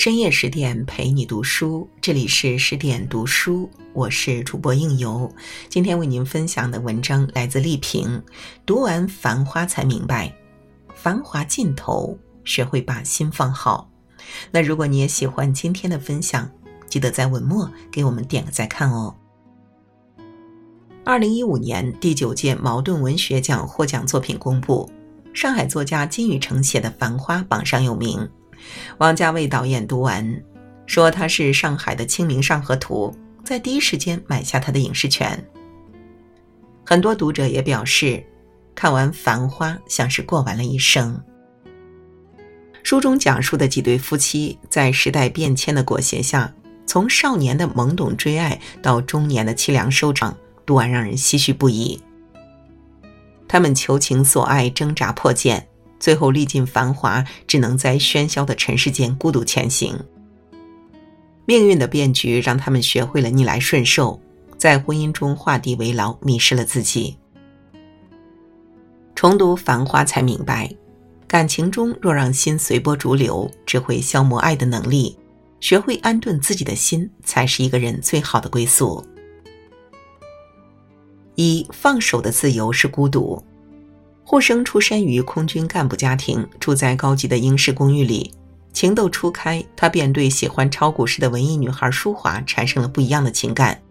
深夜十点陪你读书，这里是十点读书，我是主播应由。今天为您分享的文章来自丽萍。读完《繁花》才明白，繁华尽头，学会把心放好。那如果你也喜欢今天的分享，记得在文末给我们点个再看哦。二零一五年第九届茅盾文学奖获奖作品公布，上海作家金宇澄写的《繁花》榜上有名。王家卫导演读完，说他是上海的《清明上河图》，在第一时间买下他的影视权。很多读者也表示，看完《繁花》像是过完了一生。书中讲述的几对夫妻，在时代变迁的裹挟下，从少年的懵懂追爱到中年的凄凉收场，读完让人唏嘘不已。他们求情所爱，挣扎破茧。最后历尽繁华，只能在喧嚣的尘世间孤独前行。命运的变局让他们学会了逆来顺受，在婚姻中画地为牢，迷失了自己。重读《繁花》才明白，感情中若让心随波逐流，只会消磨爱的能力。学会安顿自己的心，才是一个人最好的归宿。一放手的自由是孤独。霍生出身于空军干部家庭，住在高级的英式公寓里。情窦初开，他便对喜欢炒股市的文艺女孩舒华产生了不一样的情感。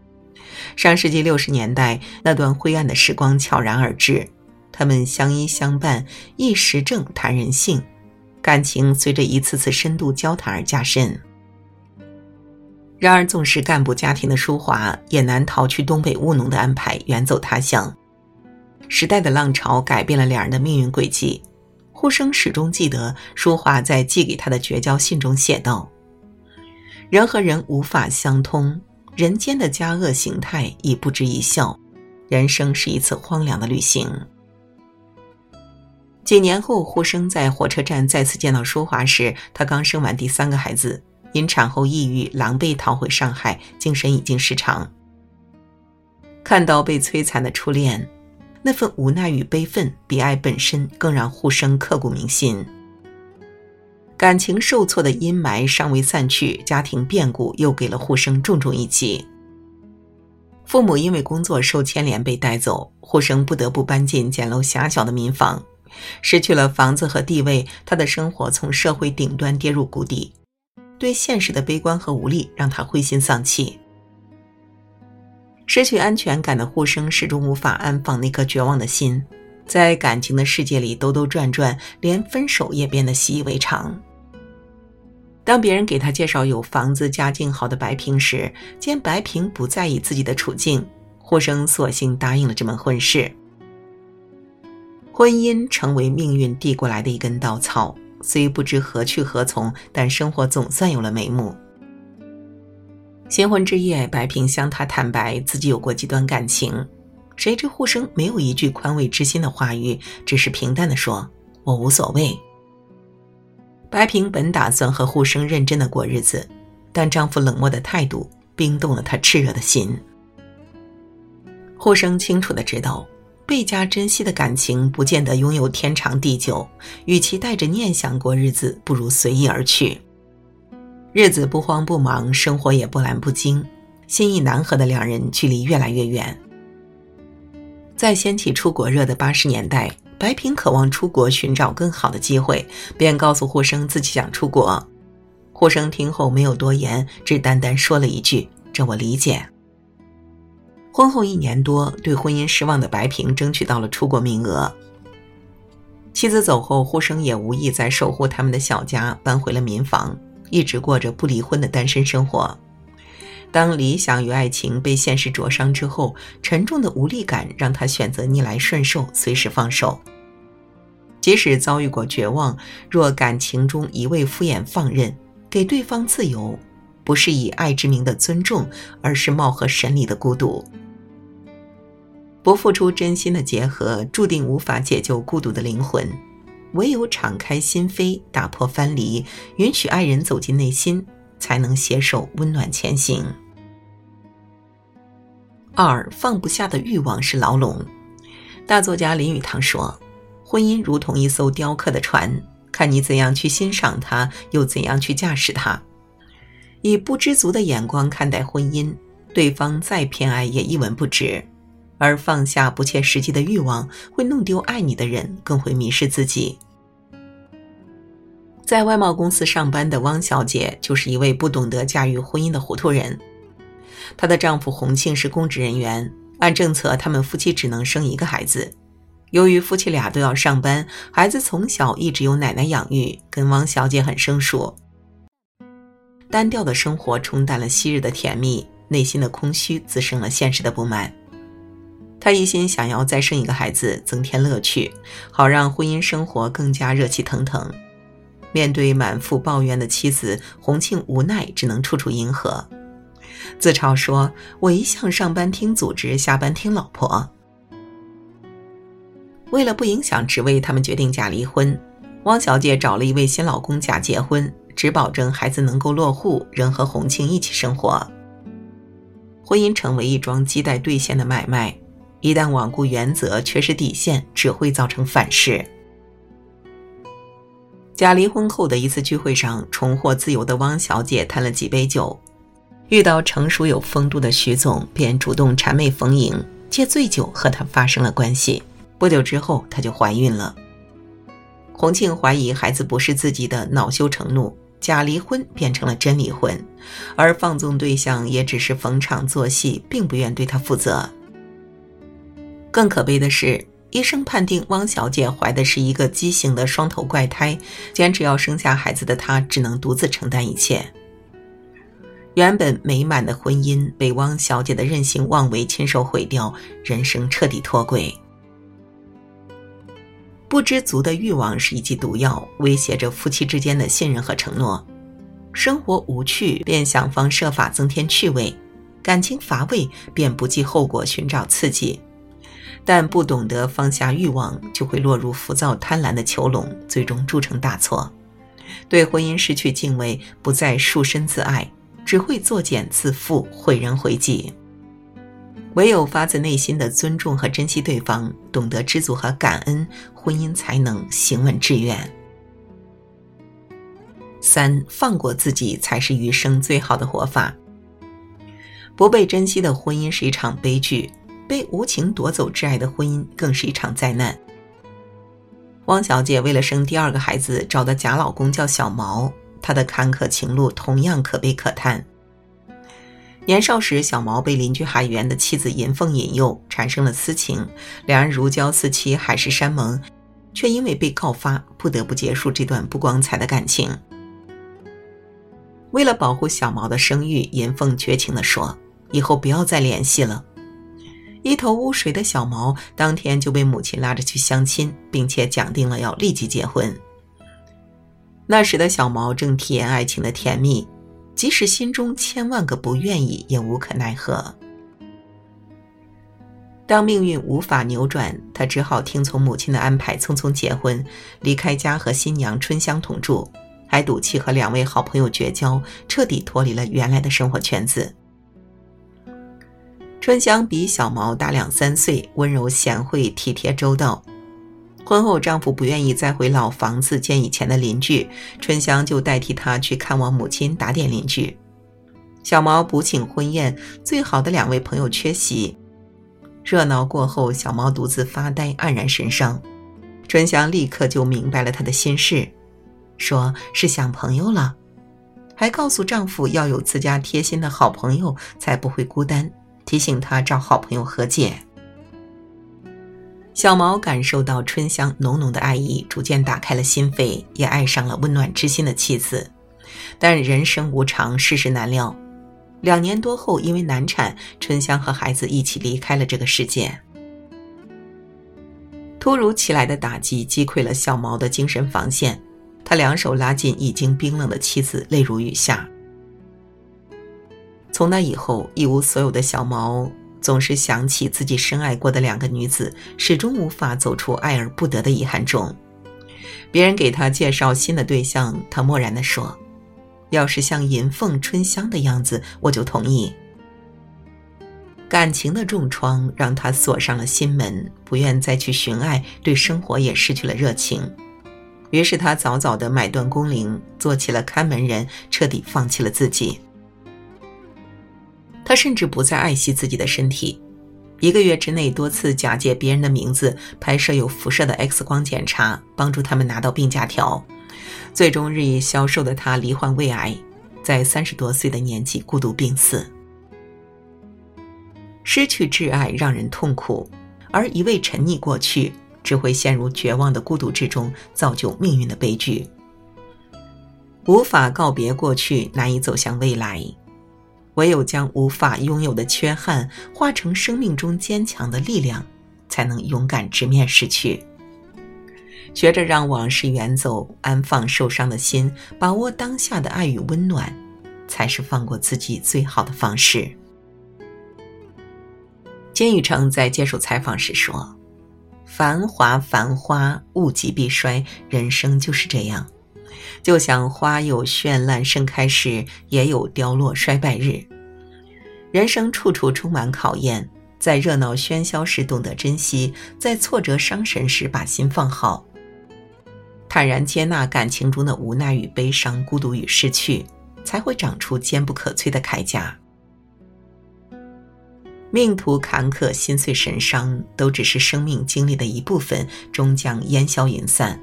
上世纪六十年代，那段灰暗的时光悄然而至，他们相依相伴，一时正谈人性，感情随着一次次深度交谈而加深。然而，纵是干部家庭的舒华，也难逃去东北务农的安排，远走他乡。时代的浪潮改变了两人的命运轨迹。呼声始终记得淑华在寄给他的绝交信中写道：“人和人无法相通，人间的佳恶形态已不值一笑，人生是一次荒凉的旅行。”几年后，呼声在火车站再次见到淑华时，她刚生完第三个孩子，因产后抑郁，狼狈逃回上海，精神已经失常。看到被摧残的初恋。那份无奈与悲愤，比爱本身更让护生刻骨铭心。感情受挫的阴霾尚未散去，家庭变故又给了护生重重一击。父母因为工作受牵连被带走，护生不得不搬进简陋狭小的民房，失去了房子和地位，他的生活从社会顶端跌入谷底。对现实的悲观和无力，让他灰心丧气。失去安全感的护生始终无法安放那颗绝望的心，在感情的世界里兜兜转转，连分手也变得习以为常。当别人给他介绍有房子、家境好的白平时，见白平不在意自己的处境，护生索性答应了这门婚事。婚姻成为命运递过来的一根稻草，虽不知何去何从，但生活总算有了眉目。新婚之夜，白萍向他坦白自己有过几段感情，谁知护生没有一句宽慰之心的话语，只是平淡的说：“我无所谓。”白萍本打算和护生认真的过日子，但丈夫冷漠的态度冰冻了她炽热的心。护生清楚的知道，倍加珍惜的感情不见得拥有天长地久，与其带着念想过日子，不如随意而去。日子不慌不忙，生活也不澜不惊，心意难合的两人距离越来越远。在掀起出国热的八十年代，白萍渴望出国寻找更好的机会，便告诉护生自己想出国。护生听后没有多言，只淡淡说了一句：“这我理解。”婚后一年多，对婚姻失望的白萍争取到了出国名额。妻子走后，护生也无意再守护他们的小家，搬回了民房。一直过着不离婚的单身生活。当理想与爱情被现实灼伤之后，沉重的无力感让他选择逆来顺受，随时放手。即使遭遇过绝望，若感情中一味敷衍放任，给对方自由，不是以爱之名的尊重，而是貌合神离的孤独。不付出真心的结合，注定无法解救孤独的灵魂。唯有敞开心扉，打破藩篱，允许爱人走进内心，才能携手温暖前行。二放不下的欲望是牢笼。大作家林语堂说：“婚姻如同一艘雕刻的船，看你怎样去欣赏它，又怎样去驾驶它。以不知足的眼光看待婚姻，对方再偏爱也一文不值。而放下不切实际的欲望，会弄丢爱你的人，更会迷失自己。在外贸公司上班的汪小姐，就是一位不懂得驾驭婚姻的糊涂人。她的丈夫洪庆是公职人员，按政策，他们夫妻只能生一个孩子。由于夫妻俩都要上班，孩子从小一直由奶奶养育，跟汪小姐很生疏。单调的生活冲淡了昔日的甜蜜，内心的空虚滋生了现实的不满。她一心想要再生一个孩子，增添乐趣，好让婚姻生活更加热气腾腾。面对满腹抱怨的妻子，洪庆无奈，只能处处迎合，自嘲说：“我一向上班听组织，下班听老婆。”为了不影响职位，他们决定假离婚。汪小姐找了一位新老公假结婚。只保证孩子能够落户，仍和洪庆一起生活。婚姻成为一桩亟待兑现的买卖，一旦罔顾原则、缺失底线，只会造成反噬。假离婚后的一次聚会上，重获自由的汪小姐贪了几杯酒，遇到成熟有风度的徐总，便主动谄媚逢迎，借醉酒和他发生了关系。不久之后，她就怀孕了。洪庆怀疑孩子不是自己的，恼羞成怒。假离婚变成了真离婚，而放纵对象也只是逢场作戏，并不愿对他负责。更可悲的是，医生判定汪小姐怀的是一个畸形的双头怪胎，坚持要生下孩子的她只能独自承担一切。原本美满的婚姻被汪小姐的任性妄为亲手毁掉，人生彻底脱轨。不知足的欲望是一剂毒药，威胁着夫妻之间的信任和承诺。生活无趣，便想方设法增添趣味；感情乏味，便不计后果寻找刺激。但不懂得放下欲望，就会落入浮躁贪婪的囚笼，最终铸成大错。对婚姻失去敬畏，不再束身自爱，只会作茧自缚，毁人毁己。唯有发自内心的尊重和珍惜对方，懂得知足和感恩，婚姻才能行稳致远。三，放过自己才是余生最好的活法。不被珍惜的婚姻是一场悲剧，被无情夺走挚爱的婚姻更是一场灾难。汪小姐为了生第二个孩子，找的假老公叫小毛，她的坎坷情路同样可悲可叹。年少时，小毛被邻居海员的妻子银凤引诱，产生了私情，两人如胶似漆，海誓山盟，却因为被告发，不得不结束这段不光彩的感情。为了保护小毛的声誉，银凤绝情地说：“以后不要再联系了。”一头雾水的小毛当天就被母亲拉着去相亲，并且讲定了要立即结婚。那时的小毛正体验爱情的甜蜜。即使心中千万个不愿意，也无可奈何。当命运无法扭转，他只好听从母亲的安排，匆匆结婚，离开家和新娘春香同住，还赌气和两位好朋友绝交，彻底脱离了原来的生活圈子。春香比小毛大两三岁，温柔贤惠，体贴周到。婚后，丈夫不愿意再回老房子见以前的邻居，春香就代替他去看望母亲，打点邻居。小毛补请婚宴，最好的两位朋友缺席。热闹过后，小毛独自发呆，黯然神伤。春香立刻就明白了他的心事，说是想朋友了，还告诉丈夫要有自家贴心的好朋友，才不会孤单，提醒他找好朋友和解。小毛感受到春香浓浓的爱意，逐渐打开了心扉，也爱上了温暖知心的妻子。但人生无常，世事难料。两年多后，因为难产，春香和孩子一起离开了这个世界。突如其来的打击击溃了小毛的精神防线，他两手拉紧已经冰冷的妻子，泪如雨下。从那以后，一无所有的小毛。总是想起自己深爱过的两个女子，始终无法走出爱而不得的遗憾中。别人给他介绍新的对象，他漠然地说：“要是像银凤、春香的样子，我就同意。”感情的重创让他锁上了心门，不愿再去寻爱，对生活也失去了热情。于是他早早地买断工龄，做起了看门人，彻底放弃了自己。他甚至不再爱惜自己的身体，一个月之内多次假借别人的名字拍摄有辐射的 X 光检查，帮助他们拿到病假条。最终日益消瘦的他罹患胃癌，在三十多岁的年纪孤独病死。失去挚爱让人痛苦，而一味沉溺过去，只会陷入绝望的孤独之中，造就命运的悲剧。无法告别过去，难以走向未来，唯有将无法拥有的缺憾化成生命中坚强的力量，才能勇敢直面失去。学着让往事远走，安放受伤的心，把握当下的爱与温暖，才是放过自己最好的方式。金宇成在接受采访时说：“繁华，繁花，物极必衰，人生就是这样。就像花有绚烂盛开时，也有凋落衰败日。人生处处充满考验，在热闹喧嚣时懂得珍惜，在挫折伤神时把心放好。”坦然接纳感情中的无奈与悲伤、孤独与失去，才会长出坚不可摧的铠甲。命途坎坷、心碎神伤，都只是生命经历的一部分，终将烟消云散。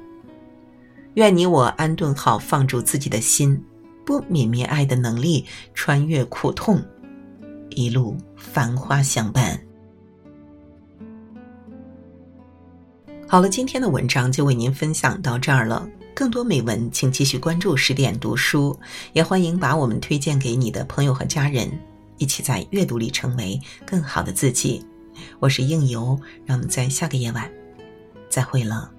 愿你我安顿好，放逐自己的心，不泯灭爱的能力，穿越苦痛，一路繁花相伴。好了，今天的文章就为您分享到这儿了。更多美文，请继续关注十点读书，也欢迎把我们推荐给你的朋友和家人，一起在阅读里成为更好的自己。我是应由，让我们在下个夜晚再会了。